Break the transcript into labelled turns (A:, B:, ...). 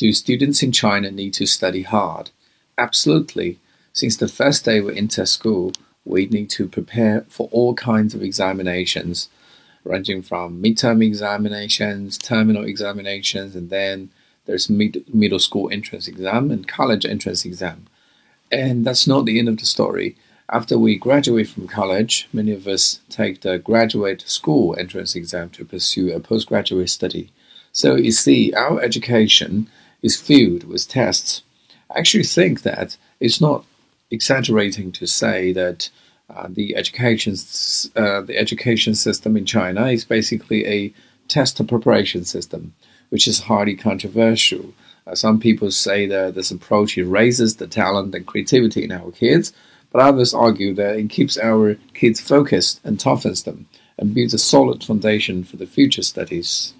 A: Do students in China need to study hard? Absolutely. Since the first day we enter school, we need to prepare for all kinds of examinations, ranging from midterm examinations, terminal examinations, and then there's mid- middle school entrance exam and college entrance exam. And that's not the end of the story. After we graduate from college, many of us take the graduate school entrance exam to pursue a postgraduate study. So you see, our education is filled with tests. I actually think that it's not exaggerating to say that uh, the education uh, the education system in China is basically a test preparation system, which is highly controversial. Uh, some people say that this approach erases the talent and creativity in our kids, but others argue that it keeps our kids focused and toughens them and builds a solid foundation for the future studies.